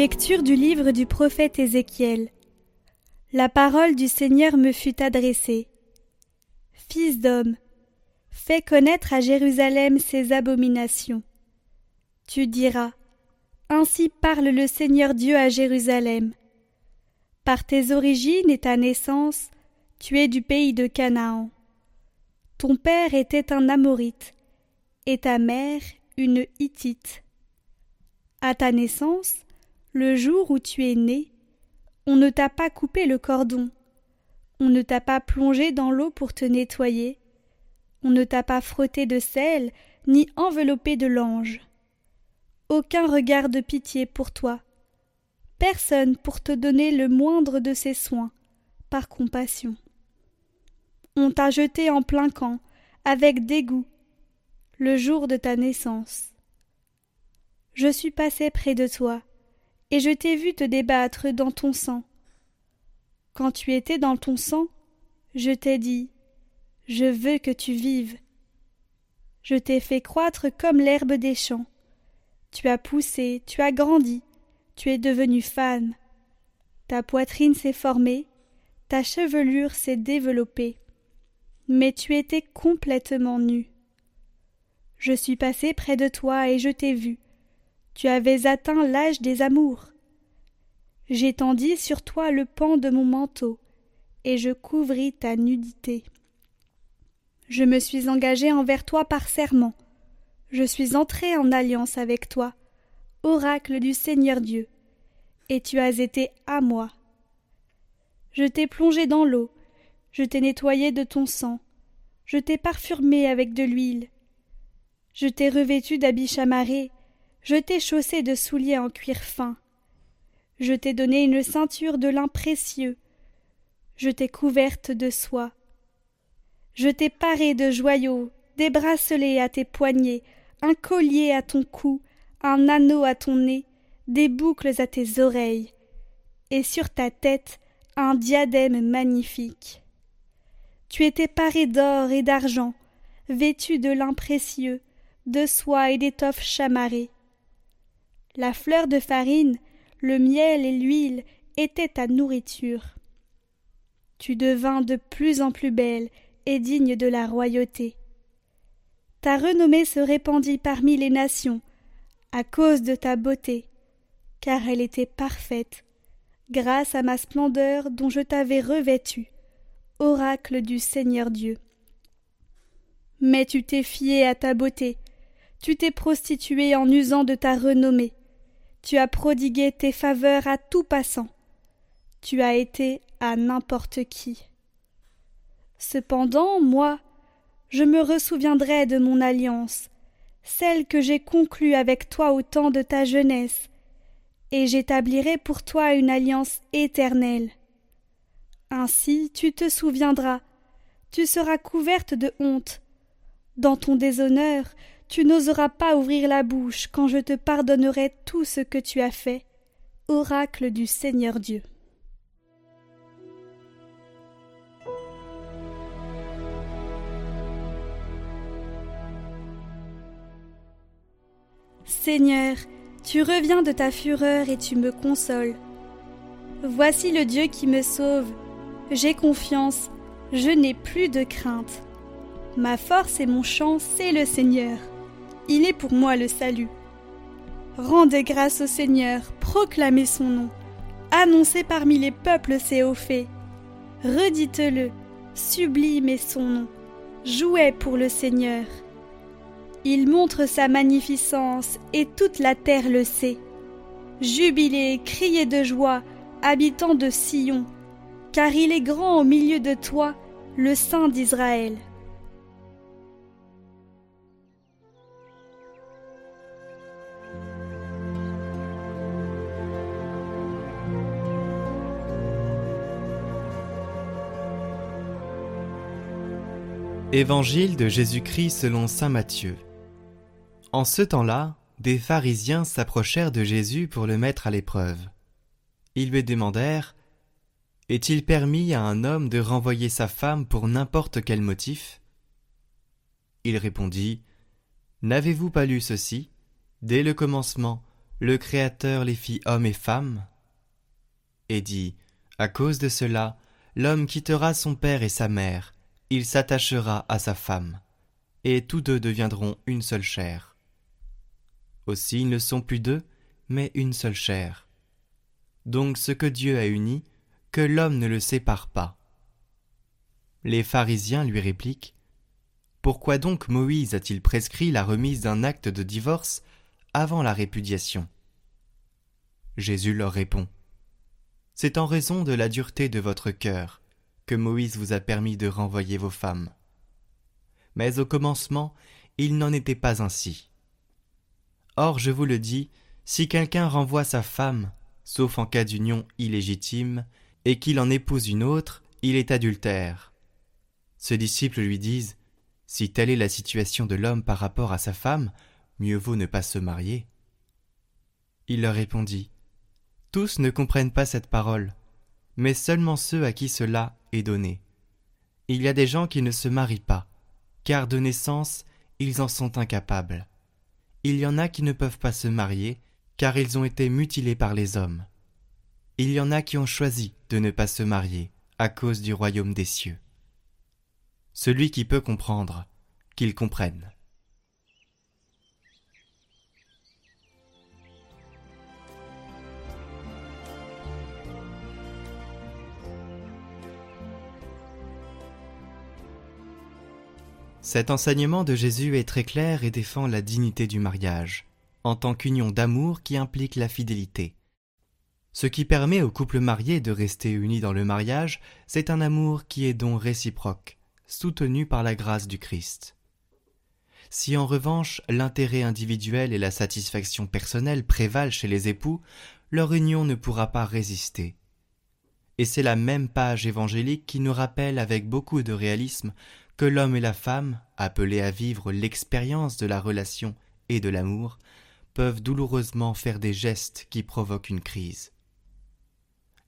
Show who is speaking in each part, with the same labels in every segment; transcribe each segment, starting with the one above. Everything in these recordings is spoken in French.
Speaker 1: Lecture du livre du prophète Ézéchiel. La parole du Seigneur me fut adressée. Fils d'homme, fais connaître à Jérusalem ses abominations. Tu diras Ainsi parle le Seigneur Dieu à Jérusalem. Par tes origines et ta naissance, tu es du pays de Canaan. Ton père était un Amorite, et ta mère une Hittite. À ta naissance, le jour où tu es né, on ne t'a pas coupé le cordon, on ne t'a pas plongé dans l'eau pour te nettoyer, on ne t'a pas frotté de sel, ni enveloppé de l'ange. Aucun regard de pitié pour toi, personne pour te donner le moindre de ses soins, par compassion. On t'a jeté en plein camp, avec dégoût, le jour de ta naissance. Je suis passé près de toi, et je t'ai vu te débattre dans ton sang. Quand tu étais dans ton sang, je t'ai dit Je veux que tu vives. Je t'ai fait croître comme l'herbe des champs. Tu as poussé, tu as grandi, tu es devenu femme. Ta poitrine s'est formée, ta chevelure s'est développée. Mais tu étais complètement nu. Je suis passé près de toi et je t'ai vu. Tu avais atteint l'âge des amours. J'étendis sur toi le pan de mon manteau, et je couvris ta nudité. Je me suis engagé envers toi par serment. Je suis entré en alliance avec toi, oracle du Seigneur Dieu, et tu as été à moi. Je t'ai plongé dans l'eau, je t'ai nettoyé de ton sang, je t'ai parfumé avec de l'huile, je t'ai revêtu d'habits chamarrés, je t'ai chaussé de souliers en cuir fin. Je t'ai donné une ceinture de lin précieux. Je t'ai couverte de soie. Je t'ai paré de joyaux, des bracelets à tes poignets, un collier à ton cou, un anneau à ton nez, des boucles à tes oreilles, et sur ta tête un diadème magnifique. Tu étais paré d'or et d'argent, vêtu de lin précieux, de soie et d'étoffes chamarrées. La fleur de farine, le miel et l'huile étaient ta nourriture. Tu devins de plus en plus belle et digne de la royauté. Ta renommée se répandit parmi les nations, à cause de ta beauté, car elle était parfaite, grâce à ma splendeur dont je t'avais revêtu, oracle du Seigneur Dieu. Mais tu t'es fié à ta beauté, tu t'es prostitué en usant de ta renommée, tu as prodigué tes faveurs à tout passant. Tu as été à n'importe qui. Cependant, moi, je me ressouviendrai de mon alliance, celle que j'ai conclue avec toi au temps de ta jeunesse, et j'établirai pour toi une alliance éternelle. Ainsi tu te souviendras, tu seras couverte de honte. Dans ton déshonneur, tu n'oseras pas ouvrir la bouche quand je te pardonnerai tout ce que tu as fait. Oracle du Seigneur Dieu. Seigneur, tu reviens de ta fureur et tu me consoles. Voici le Dieu qui me sauve. J'ai confiance, je n'ai plus de crainte. Ma force et mon chant, c'est le Seigneur il est pour moi le salut. Rendez grâce au Seigneur, proclamez son nom, annoncez parmi les peuples ses hauts faits. Redites-le, sublime est son nom, jouez pour le Seigneur. Il montre sa magnificence et toute la terre le sait. Jubilez, criez de joie, habitants de Sion, car il est grand au milieu de toi, le Saint d'Israël.
Speaker 2: Évangile de Jésus-Christ selon Saint Matthieu. En ce temps-là, des pharisiens s'approchèrent de Jésus pour le mettre à l'épreuve. Ils lui demandèrent Est-il permis à un homme de renvoyer sa femme pour n'importe quel motif? Il répondit N'avez-vous pas lu ceci? Dès le commencement, le Créateur les fit hommes et femmes Et dit, À cause de cela, l'homme quittera son père et sa mère, il s'attachera à sa femme, et tous deux deviendront une seule chair. Aussi ils ne sont plus deux, mais une seule chair. Donc ce que Dieu a uni, que l'homme ne le sépare pas. Les pharisiens lui répliquent Pourquoi donc Moïse a-t-il prescrit la remise d'un acte de divorce avant la répudiation? Jésus leur répond C'est en raison de la dureté de votre cœur Moïse vous a permis de renvoyer vos femmes. Mais au commencement, il n'en était pas ainsi. Or, je vous le dis, si quelqu'un renvoie sa femme, sauf en cas d'union illégitime, et qu'il en épouse une autre, il est adultère. Ce disciples lui disent Si telle est la situation de l'homme par rapport à sa femme, mieux vaut ne pas se marier. Il leur répondit Tous ne comprennent pas cette parole, mais seulement ceux à qui cela est donné. Il y a des gens qui ne se marient pas, car de naissance ils en sont incapables. Il y en a qui ne peuvent pas se marier, car ils ont été mutilés par les hommes. Il y en a qui ont choisi de ne pas se marier à cause du royaume des cieux. Celui qui peut comprendre, qu'il comprenne. Cet enseignement de Jésus est très clair et défend la dignité du mariage, en tant qu'union d'amour qui implique la fidélité. Ce qui permet aux couples mariés de rester unis dans le mariage, c'est un amour qui est donc réciproque, soutenu par la grâce du Christ. Si en revanche l'intérêt individuel et la satisfaction personnelle prévalent chez les époux, leur union ne pourra pas résister. Et c'est la même page évangélique qui nous rappelle avec beaucoup de réalisme que l'homme et la femme, appelés à vivre l'expérience de la relation et de l'amour, peuvent douloureusement faire des gestes qui provoquent une crise.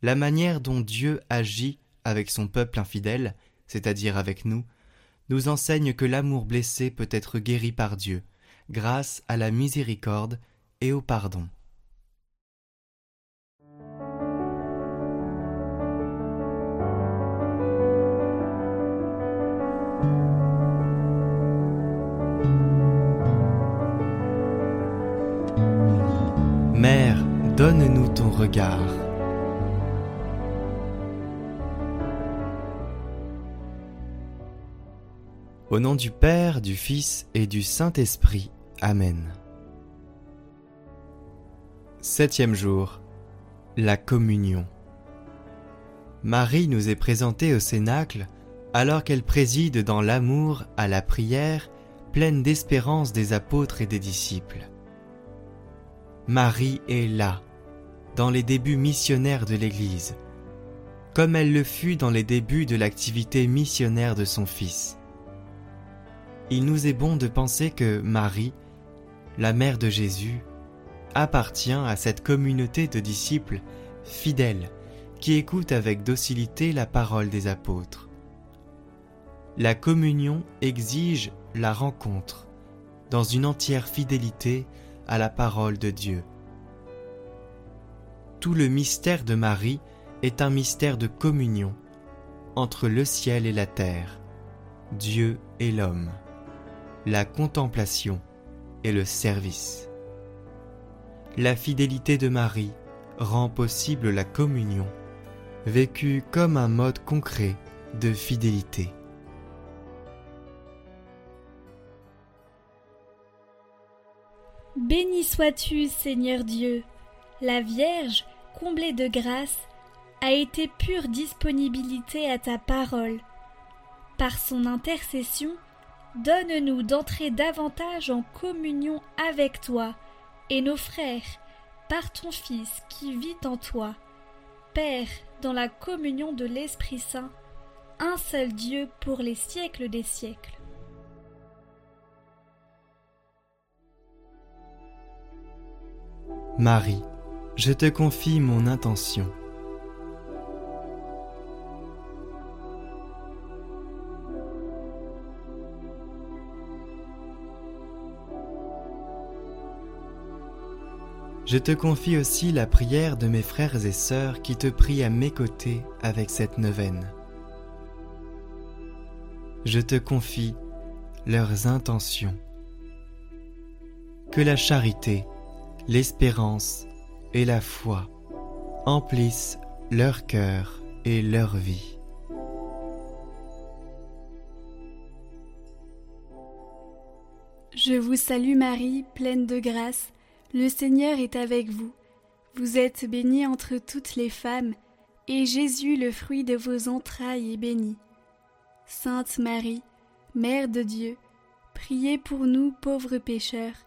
Speaker 2: La manière dont Dieu agit avec son peuple infidèle, c'est-à-dire avec nous, nous enseigne que l'amour blessé peut être guéri par Dieu, grâce à la miséricorde et au pardon. Mère, donne-nous ton regard. Au nom du Père, du Fils et du Saint-Esprit. Amen. Septième jour. La communion. Marie nous est présentée au Cénacle alors qu'elle préside dans l'amour à la prière pleine d'espérance des apôtres et des disciples. Marie est là, dans les débuts missionnaires de l'Église, comme elle le fut dans les débuts de l'activité missionnaire de son Fils. Il nous est bon de penser que Marie, la mère de Jésus, appartient à cette communauté de disciples fidèles qui écoutent avec docilité la parole des apôtres. La communion exige la rencontre dans une entière fidélité à la parole de Dieu. Tout le mystère de Marie est un mystère de communion entre le ciel et la terre, Dieu et l'homme, la contemplation et le service. La fidélité de Marie rend possible la communion, vécue comme un mode concret de fidélité.
Speaker 1: Béni sois-tu, Seigneur Dieu. La Vierge, comblée de grâce, a été pure disponibilité à ta parole. Par son intercession, donne-nous d'entrer davantage en communion avec toi et nos frères, par ton Fils qui vit en toi. Père, dans la communion de l'Esprit Saint, un seul Dieu pour les siècles des siècles.
Speaker 2: Marie, je te confie mon intention. Je te confie aussi la prière de mes frères et sœurs qui te prient à mes côtés avec cette neuvaine. Je te confie leurs intentions. Que la charité, l'espérance et la foi emplissent leur cœur et leur vie.
Speaker 1: Je vous salue Marie, pleine de grâce, le Seigneur est avec vous. Vous êtes bénie entre toutes les femmes, et Jésus, le fruit de vos entrailles, est béni. Sainte Marie, Mère de Dieu, priez pour nous pauvres pécheurs,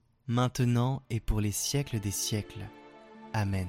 Speaker 2: maintenant et pour les siècles des siècles. Amen.